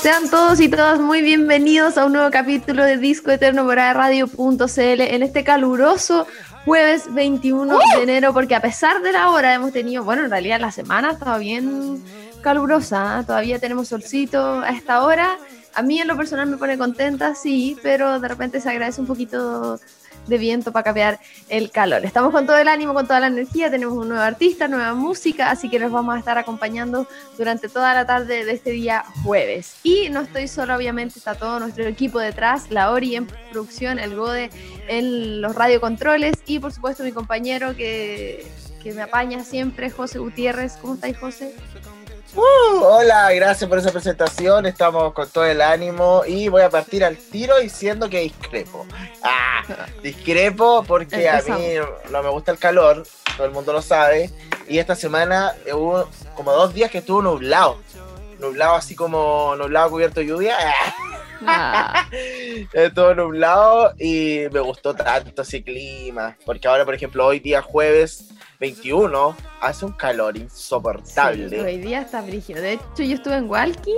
Sean todos y todas muy bienvenidos a un nuevo capítulo de Disco Eterno por Radio.cl en este caluroso jueves 21 de enero, porque a pesar de la hora hemos tenido, bueno, en realidad la semana estaba bien calurosa, ¿eh? todavía tenemos solcito a esta hora. A mí en lo personal me pone contenta, sí, pero de repente se agradece un poquito de viento para cambiar el calor. Estamos con todo el ánimo, con toda la energía, tenemos un nuevo artista, nueva música, así que los vamos a estar acompañando durante toda la tarde de este día jueves. Y no estoy solo, obviamente, está todo nuestro equipo detrás, la Ori en producción, el Gode en los radiocontroles y por supuesto mi compañero que, que me apaña siempre, José Gutiérrez. ¿Cómo estáis, José? Uh, hola, gracias por esa presentación. Estamos con todo el ánimo y voy a partir al tiro diciendo que discrepo. Ah, discrepo porque a mí no me gusta el calor, todo el mundo lo sabe. Y esta semana hubo como dos días que estuvo nublado. Nublado así como nublado cubierto de lluvia. Ah. Estuvo nublado y me gustó tanto ese clima. Porque ahora, por ejemplo, hoy día jueves 21 hace un calor insoportable. hoy día está brígido. De hecho, yo estuve en Walkie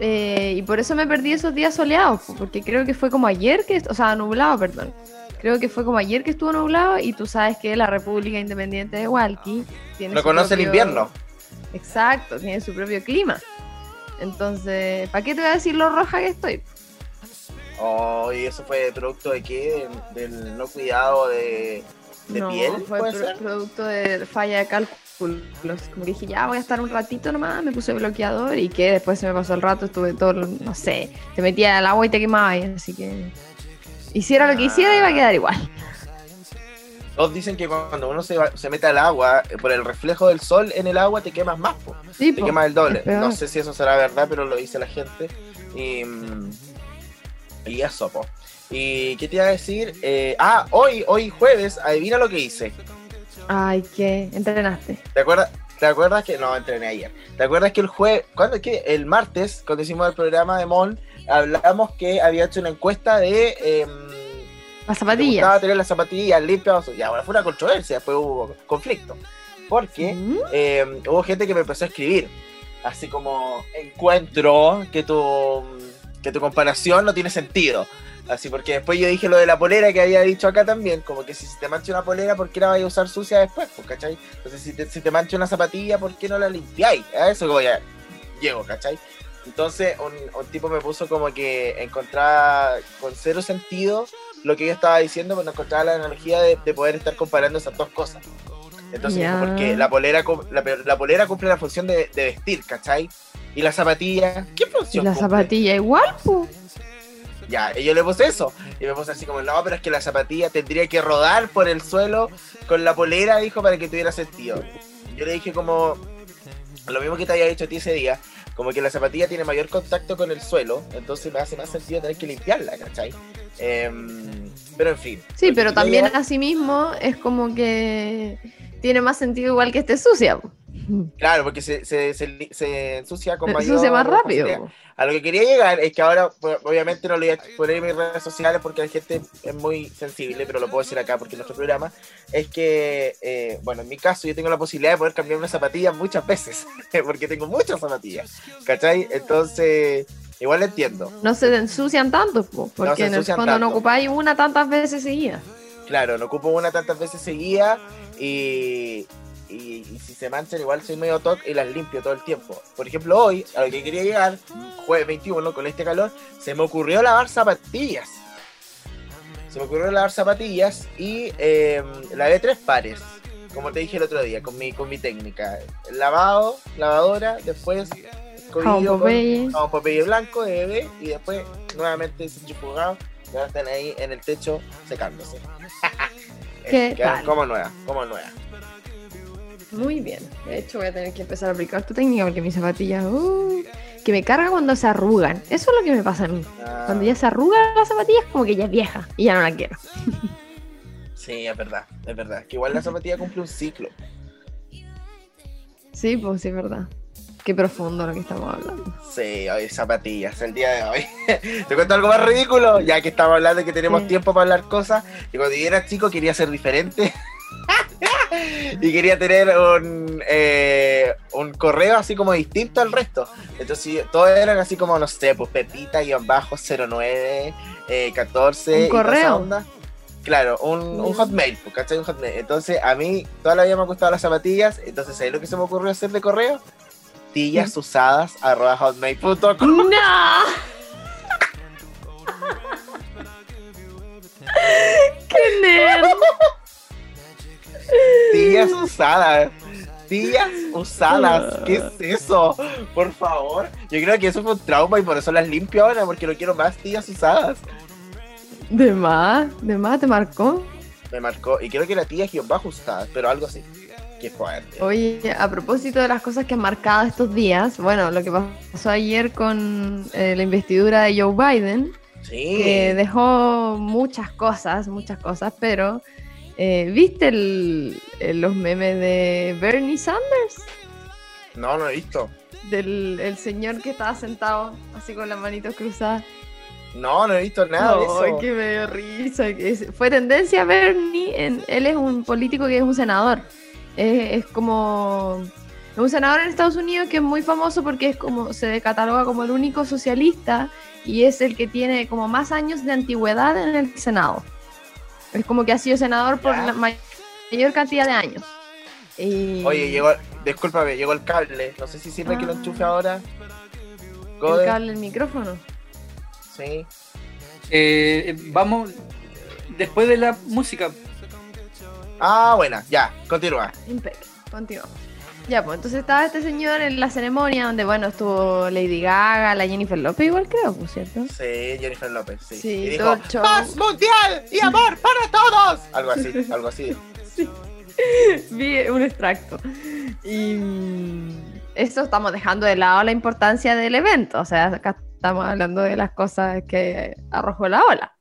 eh, y por eso me perdí esos días soleados, porque creo que fue como ayer que, o sea, nublado, perdón. Creo que fue como ayer que estuvo nublado y tú sabes que la República Independiente de Walkie tiene lo conoce el invierno. Exacto, tiene su propio clima. Entonces, ¿para qué te voy a decir lo roja que estoy? Oh, y eso fue producto de qué? Del no cuidado de ¿De no, piel? Fue producto de falla de cálculos. Como que dije, ya voy a estar un ratito nomás, me puse bloqueador y que después se me pasó el rato, estuve todo, no sé, te metía al agua y te quemaba, así que hiciera lo que hiciera iba a quedar igual. Todos dicen que cuando uno se, se mete al agua, eh, por el reflejo del sol en el agua te quemas más, te quemas el doble. No sé si eso será verdad, pero lo dice la gente. Y, mm, y eso, po. ¿Y qué te iba a decir? Eh, ah, hoy, hoy jueves, adivina lo que hice. Ay, ¿qué? ¿Entrenaste? ¿Te acuerdas? ¿Te acuerdas que no entrené ayer? ¿Te acuerdas que el jueves, cuando que el martes, cuando hicimos el programa de Mon, hablamos que había hecho una encuesta de eh, las zapatillas. Estaba tener las zapatillas limpias. Y ahora fue una controversia, después hubo conflicto. Porque em, hubo gente que me empezó a escribir, así como encuentro que tu que tu comparación no tiene sentido. Así porque después yo dije lo de la polera que había dicho acá también, como que si te mancha una polera, ¿por qué la vais a usar sucia después? Pues, ¿cachai? Entonces si te, si te mancha una zapatilla, ¿por qué no la limpiáis? A eso voy a llego, ¿cachai? Entonces un, tipo me puso como que encontraba con cero sentido lo que yo estaba diciendo, pero encontraba la analogía de, poder estar comparando esas dos cosas. Entonces, porque la polera, la, polera cumple la función de, vestir, ¿cachai? Y la zapatilla, ¿qué función? La zapatilla igual, pues. Ya, y yo le puse eso. Y me puse así como, no, pero es que la zapatilla tendría que rodar por el suelo con la polera, dijo, para que tuviera sentido. Yo le dije como, lo mismo que te había dicho a ti ese día, como que la zapatilla tiene mayor contacto con el suelo, entonces me hace más sentido tener que limpiarla, ¿cachai? Em, pero en fin. Sí, pero también asimismo es como que tiene más sentido igual que esté sucia. Claro, porque se, se, se, ensucia con mayor... Se ensucia más rápido. A lo que quería llegar es que ahora, pues, obviamente no lo voy a poner en mis redes sociales porque la gente es muy sensible, pero lo puedo decir acá porque es nuestro programa, es que, eh, bueno, en mi caso yo tengo la posibilidad de poder cambiar una zapatilla muchas veces, porque tengo muchas zapatillas, ¿cachai? Entonces, igual entiendo. No se ensucian tanto, porque en el fondo no ocupáis una tantas veces seguidas. Claro, no ocupo una tantas veces seguida y, y, si se manchan igual soy medio toque y las limpio todo el tiempo. Por ejemplo, hoy, a lo que quería llegar, jueves 21, con este calor, se me ocurrió lavar zapatillas. Se me ocurrió lavar zapatillas y eh, lavé tres pares, como te dije el otro día, con mi, con mi técnica. Lavado, lavadora, después escogido con papel blanco de bebé y después nuevamente centrifugado. Ya están ahí en el techo secándose. ¿Qué como nueva, como nueva. Muy bien. De hecho, voy a tener que empezar a aplicar tu técnica porque mis zapatillas, uh, que me carga cuando se arrugan. Eso es lo que me pasa a mí. Ah. Cuando ya se arrugan las zapatillas, como que ya es vieja y ya no la quiero. sí, es verdad, es verdad. Que igual la zapatilla cumple un ciclo. Sí, pues sí, es verdad. Qué profundo lo que estamos hablando. Sí, hoy zapatillas, el día de hoy. ¿Te cuento algo más ridículo? Ya que estamos hablando de que tenemos tiempo para hablar cosas. Y cuando yo era chico quería ser diferente. y quería tener un, eh, un correo así como distinto al resto. Entonces todos eran así como, no sé, pues Pepita-09, eh, 14. ¿Un correo? Claro, un, un hotmail, pues, ¿cachai? Un hotmail. Entonces a mí toda la vida me han gustado las zapatillas, entonces ¿sabes lo que se me ocurrió hacer de correo? Tillas usadas arroba hotmail.com. ¡No! ¡Qué nerd! Tías usadas. Tías usadas. ¿Qué es eso? Por favor. Yo creo que eso fue un trauma y por eso las limpio ahora, porque no quiero más tías usadas. De más, de más te marcó. Me marcó. Y creo que la tía es guion bajo usada, pero algo así. Qué fuerte. Oye, a propósito de las cosas que han marcado estos días, bueno, lo que pasó ayer con eh, la investidura de Joe Biden, Sí. que dejó muchas cosas, muchas cosas, pero eh, ¿viste el- los memes de Bernie Sanders? No, no he visto. Del el señor que estaba sentado así con las manitos cruzadas. No, no he visto nada de eso. Ay, que me dio risa. fue tendencia Bernie. En, él es un político que es un senador. Es, es como. Es un senador en Estados Unidos que es muy famoso porque es como se cataloga como el único socialista y es el que tiene como más años de antigüedad en el Senado. Es como que ha sido senador por Ya. la may- mayor cantidad de años. Y- Oye, llegó, discúlpame, llegó el cable. No sé si sirve que lo Ah. enchufe ahora. el cable del micrófono. Sí. Eh, vamos después de la música. Ah, buena, ya, continúa. Impecable. Continuamos. Ya, pues entonces estaba este señor en la ceremonia donde, bueno, estuvo Lady Gaga, la Jennifer López, igual creo, por cierto. Sí, Jennifer López, sí. Sí, y dijo, show. paz mundial y amor para todos. Algo así, algo así. Vi un extracto. Y esto estamos dejando de lado la importancia del evento. O sea, acá estamos hablando de las cosas que arrojó la ola.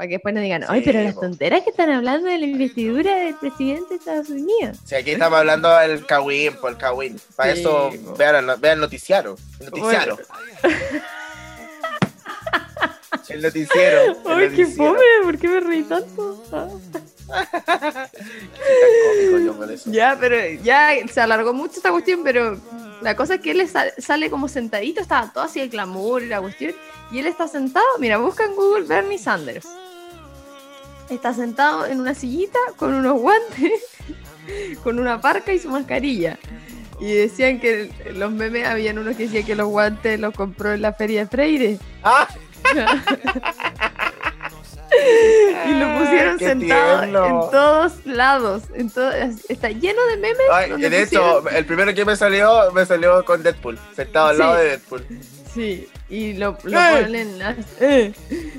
Para que después nos digan, ay, Sí, pero las tonteras que están hablando de la investidura del presidente de Estados Unidos. Sí, aquí estamos hablando del Kawin, por el Kawin. Para Sí, eso, po. vean, el- vean el noticiario. El noticiario. El noticiero. el Ay, qué noticiero. fome, ¿por qué me reí tanto? Ya, pero ya se alargó mucho esta cuestión, pero la cosa es que él le sal- sale como sentadito, estaba todo así el glamour y la cuestión, y él está sentado, mira, busca en Google Bernie Sanders. Está sentado en una sillita con unos guantes, con una parca y su mascarilla. Y decían que los memes, habían unos que decían que los guantes los compró en la feria de Freire. ¡Ah! Y lo pusieron Qué sentado tierno. en todos lados. En todo, está lleno de memes. Ay, de hecho, el primero que me salió, me salió con Deadpool, sentado al Sí. lado de Deadpool. Sí, y lo, lo ¡Eh! ponen eh,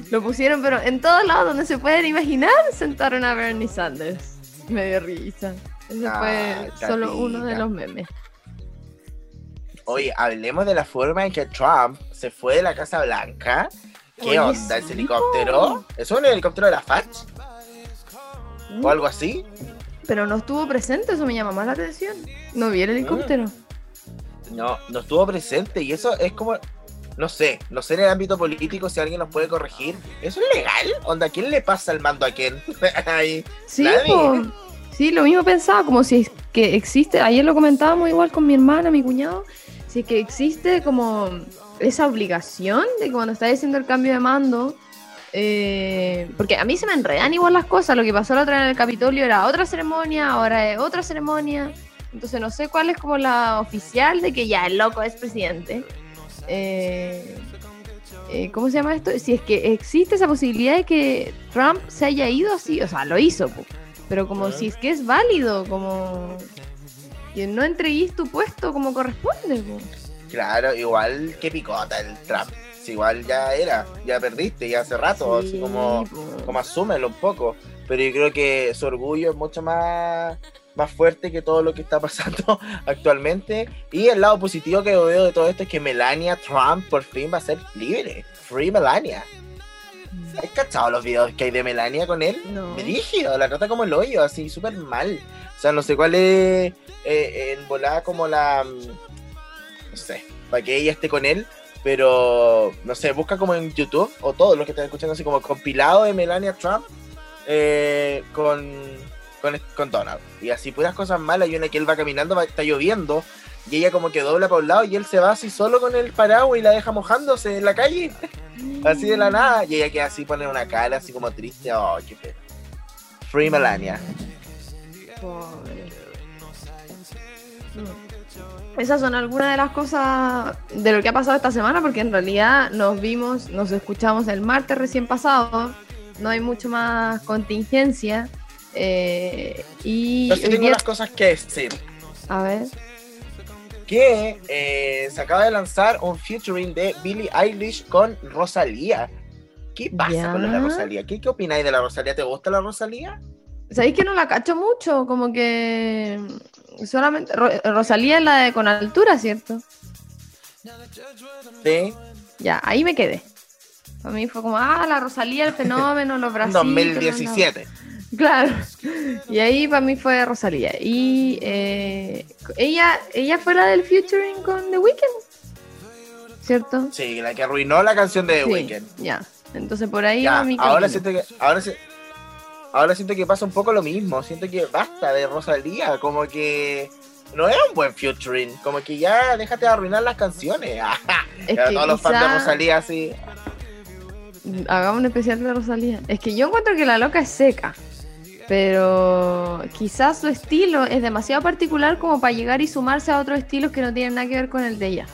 lo pusieron, pero en todos lados donde se pueden imaginar, sentaron a Bernie Sanders. Me dio risa. Ese Ah, fue solo uno de los memes. Oye, hablemos de la forma en que Trump se fue de la Casa Blanca. ¿Qué Oye, onda ese helicóptero? ¿Es un helicóptero de la FACH? ¿O algo así? Pero no estuvo presente, eso me llama más la atención. No vi el Mm. helicóptero. No, no estuvo presente y eso es como... No sé, no sé en el ámbito político si alguien nos puede corregir. ¿Eso es legal? Onda, ¿quién le pasa el mando a quién? Ahí. Sí, po. sí, lo mismo pensaba, como si es que existe, ayer lo comentábamos igual con mi hermana, mi cuñado, si es que existe como esa obligación de que cuando está haciendo el cambio de mando, eh, porque a mí se me enredan igual las cosas, lo que pasó la otra vez en el Capitolio era otra ceremonia, ahora es otra ceremonia, entonces no sé cuál es como la oficial de que ya el loco es presidente. Eh, eh, ¿Cómo se llama esto? Si es que existe esa posibilidad de que Trump se haya ido así, o sea, lo hizo, po, pero como si es que es válido, como que no entreguís tu puesto como corresponde. po. Claro, igual que picota el Trump. Si igual ya era, ya perdiste, ya hace rato, así Sí, como... po. como asúmelo un poco. Pero yo creo que su orgullo es mucho más, más fuerte que todo lo que está pasando actualmente. Y el lado positivo que veo de todo esto es que Melania Trump por fin va a ser libre. Free Melania. ¿Has cachado los videos que hay de Melania con él? No. Brígido, la trata como el hoyo, así súper mal. O sea, no sé cuál es eh, en volada como la. mm, No sé, para que ella esté con él. Pero, no sé, busca como en YouTube o todos los que están escuchando así como compilado de Melania Trump eh, con, con, Donald. Y así puras cosas malas. Y una que él va caminando, está lloviendo. Y ella como que dobla para un lado y él se va así solo con el paraguas y la deja mojándose en la calle. así de la nada. Y ella queda así, pone una cara así como triste. Oh, qué pena. Free Melania. Esas son algunas de las cosas de lo que ha pasado esta semana, porque en realidad nos vimos, nos escuchamos el martes recién pasado, no hay mucho más contingencia. Eh, y Yo sí tengo día- unas cosas que decir. a ver, Que eh, se acaba de lanzar un featuring de Billie Eilish con Rosalía. ¿Qué pasa Ya. con la Rosalía? ¿Qué, ¿Qué opináis de la Rosalía? ¿Te gusta la Rosalía? ¿sabéis que no la cacho mucho? Como que solamente Ro- Rosalía es la de con altura, ¿cierto? Sí. Ya, ahí me quedé. Para mí fue como, ah, la Rosalía, el fenómeno, los bracitos. 2017. Claro. Y ahí para mí fue Rosalía. Y eh, ella, ella fue la del featuring con The Weeknd. ¿Cierto? Sí, la que arruinó la canción de The Sí, Weeknd. Ya. Entonces por ahí Ya, va mi ahora siento que ahora se- ahora siento que pasa un poco lo mismo. Siento que basta de Rosalía, como que no es un buen featuring, como que ya déjate de arruinar las canciones. Es que todos los fans de Rosalía así. Hagamos un especial de Rosalía. Es que yo encuentro que la loca es seca. Pero quizás su estilo es demasiado particular como para llegar y sumarse a otros estilos que no tienen nada que ver con el de ella.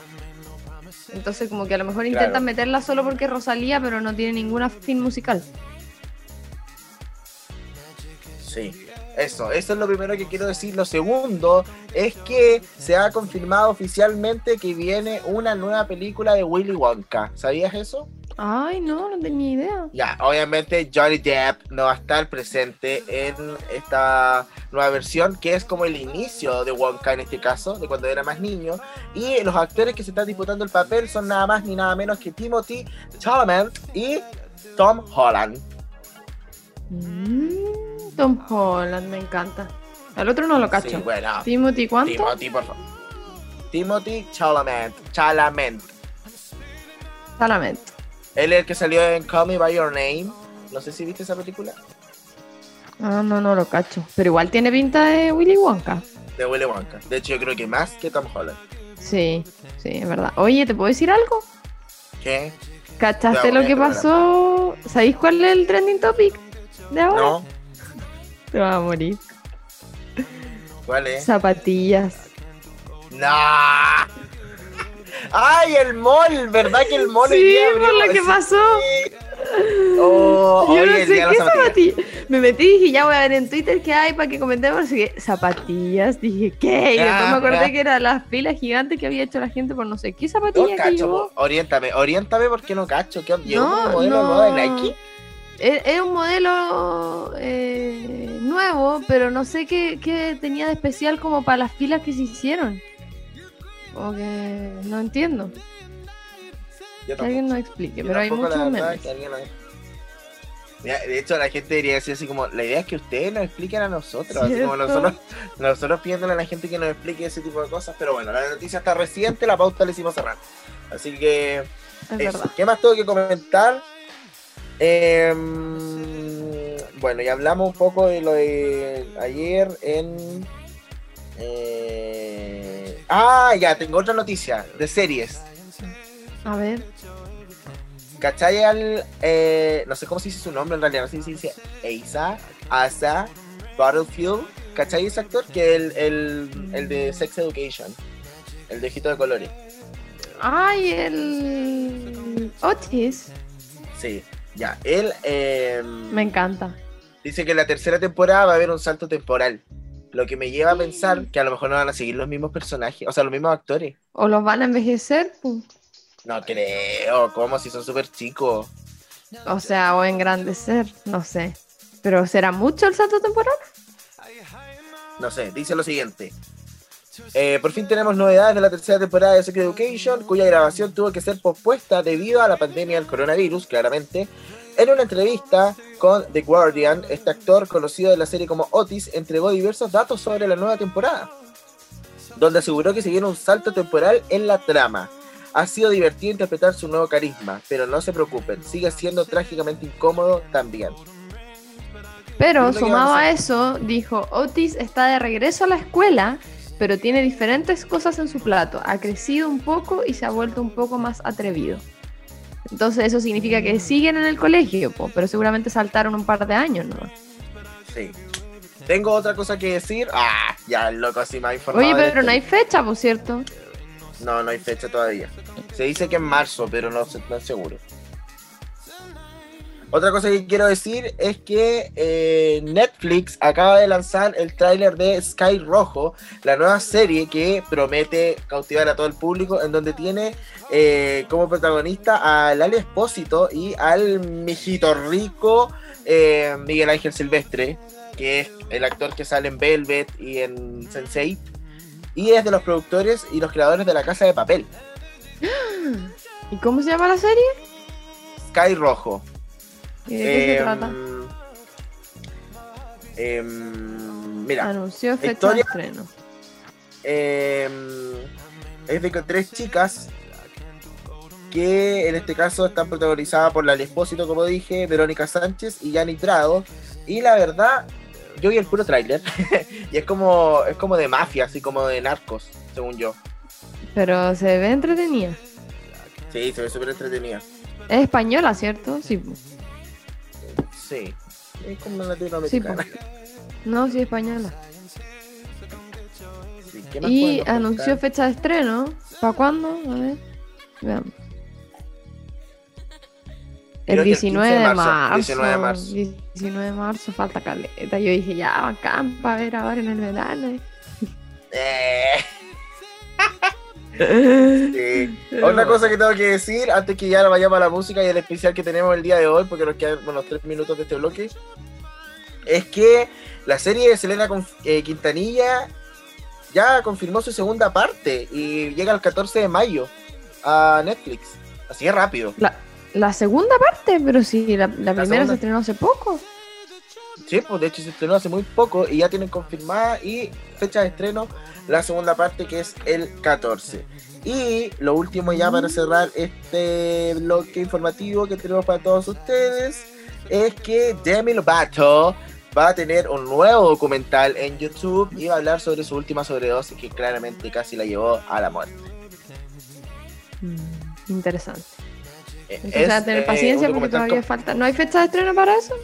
Entonces como que a lo mejor intentan Claro. meterla solo porque es Rosalía, pero no tiene ninguna fin musical. Sí, eso, eso es lo primero que quiero decir. Lo segundo es que se ha confirmado oficialmente que viene una nueva película de Willy Wonka. ¿Sabías eso? Ay, no, no tenía idea. Ya, obviamente Johnny Depp no va a estar presente en esta nueva versión, que es como el inicio de Wonka en este caso, de cuando era más niño. Y los actores que se están disputando el papel son nada más ni nada menos que Timothy Chalamet y Tom Holland. Mm, Tom Holland, me encanta. Al otro no lo cacho. Sí, bueno, Timothy, ¿cuánto? Timothy, por favor. Timothy Chalamet. Chalamet. Solamente. Él es el que salió en Call Me By Your Name. No sé si viste esa película. Ah, no, no lo cacho. Pero igual tiene pinta de Willy Wonka. De Willy Wonka. De hecho, yo creo que más que Tom Holland. Sí, sí, es verdad. Oye, ¿te puedo decir algo? ¿Qué? ¿Cachaste lo que pasó? ¿Sabéis cuál es el trending topic de ahora? No. Te vas a morir. ¿Cuál es? Zapatillas. ¡No! ¡Ay, el mall! ¿Verdad que el mall Sí, día por lo que Sí. pasó. Oh, Yo no el sé qué las zapatillas. zapatillas. Me metí y dije, ya voy a ver en Twitter qué hay para que comentemos. Así que, zapatillas. Dije, ¿qué? Y después me acordé que eran las filas gigantes que había hecho la gente por no sé qué No zapatilla que cacho, llevó. oriéntame, oriéntame porque no cacho. ¿Qué ¿Llegó No, un modelo no. nuevo de Nike? Es es un modelo eh, nuevo, pero no sé qué, qué tenía de especial como para las filas que se hicieron. O que no entiendo. Yo Que alguien nos explique, Yo pero hay la muchos memes. que alguien lo- Mira, de hecho, la gente debería decir así como, la idea es que ustedes nos expliquen a nosotros, así como nosotros, nosotros pidiéndole a la gente que nos explique ese tipo de cosas, pero bueno, la noticia está reciente, la pauta la hicimos cerrar. Así que, Es eso. verdad. ¿qué más tengo que comentar? Em, bueno, ya hablamos un poco de lo de ayer en... eh, Ah, ya, tengo otra noticia de series. A ver. ¿Cachai al. eh, no sé cómo se dice su nombre en realidad, no sé si se dice Asa, Asa, Battlefield. ¿Cachai ese actor? Que el, el, el de Sex Education. El de Ojito de Colores. Ay, el Otis. Sí, ya. Él eh, Me encanta. dice que en la tercera temporada va a haber un salto temporal. Lo que me lleva a pensar que a lo mejor no van a seguir los mismos personajes, o sea, los mismos actores. O los van a envejecer, pu. No creo, ¿cómo? Si son súper chicos. o sea, o engrandecer, no sé. Pero ¿será mucho el salto temporal? No sé, dice lo siguiente. Eh, por fin tenemos novedades de la tercera temporada de Sex Education, cuya grabación tuvo que ser pospuesta debido a la pandemia del coronavirus, claramente. En una entrevista con The Guardian, este actor, conocido de la serie como Otis, entregó diversos datos sobre la nueva temporada, donde aseguró que se viene un salto temporal en la trama. Ha sido divertido interpretar su nuevo carisma, pero no se preocupen, sigue siendo trágicamente incómodo también. Pero sumado a eso, dijo, Otis está de regreso a la escuela pero tiene diferentes cosas en su plato. Ha crecido un poco y se ha vuelto un poco más atrevido. Entonces eso significa que siguen en el colegio, po, pero seguramente saltaron un par de años, ¿no? Sí. Tengo otra cosa que decir. Ah, ya el loco así me ha informado. Oye, pero no hay fecha, por cierto. No, no hay fecha todavía. Se dice que en marzo, pero no, no es seguro. Otra cosa que quiero decir es que eh, Netflix acaba de lanzar el tráiler de Sky Rojo, la nueva serie que promete cautivar a todo el público, en donde tiene eh, como protagonista a Lali Espósito y al mijito rico eh, Miguel Ángel Silvestre, que es el actor que sale en Velvet y en Sense8, y es de los productores y los creadores de La Casa de Papel, ¿Y cómo se llama la serie? Sky Rojo. ¿Y ¿De qué se Em, trata? em, mira, Anunció fecha historia- de estreno. em, es de tres chicas que en este caso están protagonizadas por la Espósito, como dije, Verónica Sánchez y Yani Prado. Y la verdad, yo vi el puro tráiler y es como, es como de mafia, así como de narcos, según yo. Pero se ve entretenida. Sí, se ve súper entretenida. Es española, ¿cierto? Sí. Sí, es como latinoamericana. Sí, No, sí, española. Sí, ¿qué más Y anunció fecha de estreno. ¿Para cuándo? A ver. Veamos. El que el 19 15 de de marzo, marzo. 19 de marzo. 19 de marzo, falta caleta. Yo dije, ya, bacán para ver ahora en el verano. Eh. Sí. Otra cosa que tengo que decir antes que ya vayamos a la música y el especial que tenemos el día de hoy, porque nos quedan unos tres minutos de este bloque, es que la serie de Selena Conf- eh, Quintanilla ya confirmó su segunda parte y llega el 14 de mayo a Netflix. Así es rápido. La, la segunda parte, pero sí, la, la primera segunda. se estrenó hace poco. Sí, pues de hecho se estrenó hace muy poco y ya tienen confirmada y fecha de estreno la segunda parte que es el 14. Y lo último ya para cerrar este bloque informativo que tenemos para todos ustedes es que Demi Lovato va a tener un nuevo documental en YouTube y va a hablar sobre su última sobredosis que claramente casi la llevó a la muerte. Mm, interesante. Es, a tener eh, paciencia porque todavía falta. ¿No hay fecha de estreno para eso?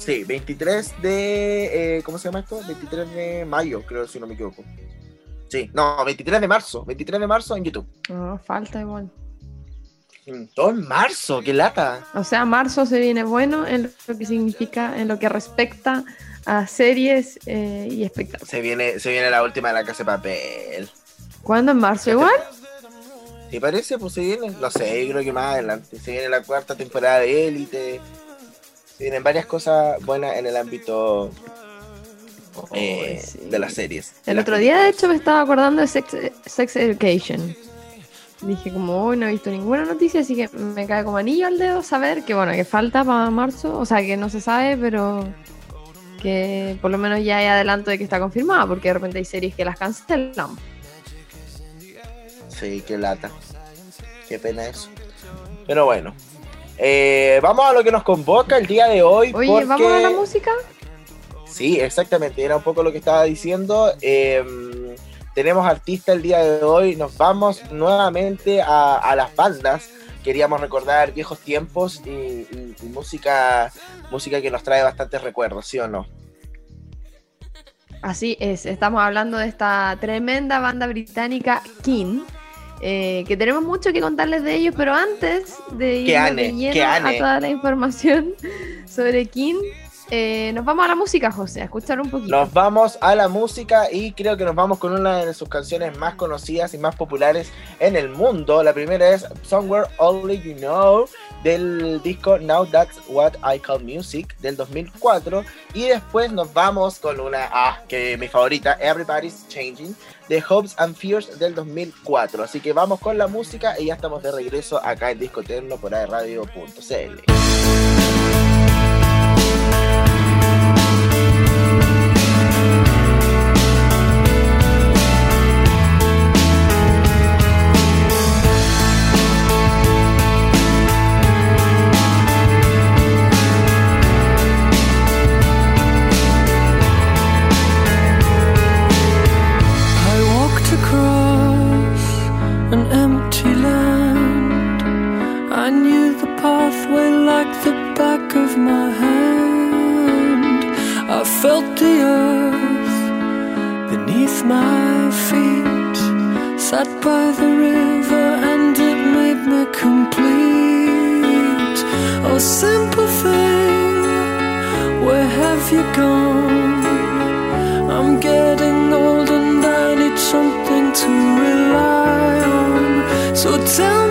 Sí, 23 de. eh, ¿Cómo se llama esto? 23 de mayo, creo, si no me equivoco. Sí, no, 23 de marzo. 23 de marzo en YouTube. No, falta igual. Mm, Todo en marzo, qué lata. O sea, marzo se viene bueno en lo que significa, en lo que respecta a series eh, y espectáculos. Se viene, se viene la última de la casa de papel. ¿Cuándo en marzo igual? ¿Te parece? Pues se viene, no sé, yo creo que más adelante. Se viene la cuarta temporada de Élite. Se vienen varias cosas buenas en el ámbito eh, sí. de las series. El Las otro día, de hecho, me estaba acordando de Sex, Sex Education. Dije, como hoy no he visto ninguna noticia, así que me cae como anillo al dedo saber que, bueno, que falta para marzo, o sea, que no se sabe, pero que por lo menos ya hay adelanto de que está confirmada, porque de repente hay series que las cancelan. Sí, qué lata. Qué pena eso. Pero bueno. Eh, vamos a lo que nos convoca el día de hoy. Oye, porque... ¿vamos a la música? Sí, exactamente, era un poco lo que estaba diciendo. Eh, tenemos artista el día de hoy, nos vamos nuevamente a, a las bandas. Queríamos recordar viejos tiempos y, y- y música, música que nos trae bastantes recuerdos, ¿sí o no? Así es, estamos hablando de esta tremenda banda británica King, eh, que tenemos mucho que contarles de ellos, pero antes de ir a toda la información sobre King, eh, nos vamos a la música, José, a escuchar un poquito. Nos vamos a la música y creo que nos vamos con una de sus canciones más conocidas y más populares en el mundo. La primera es Somewhere Only You Know del disco Now That's What I Call Music del 2004 y después nos vamos con una ah, que mi favorita Everybody's Changing de Hopes and Fears del 2004. Así que vamos con la música y ya estamos de regreso acá en Disco Eterno por aerradio.cl. Sat by the river and it made me complete. Oh, simple thing, where have you gone? I'm getting old and I need something to rely on. So tell me.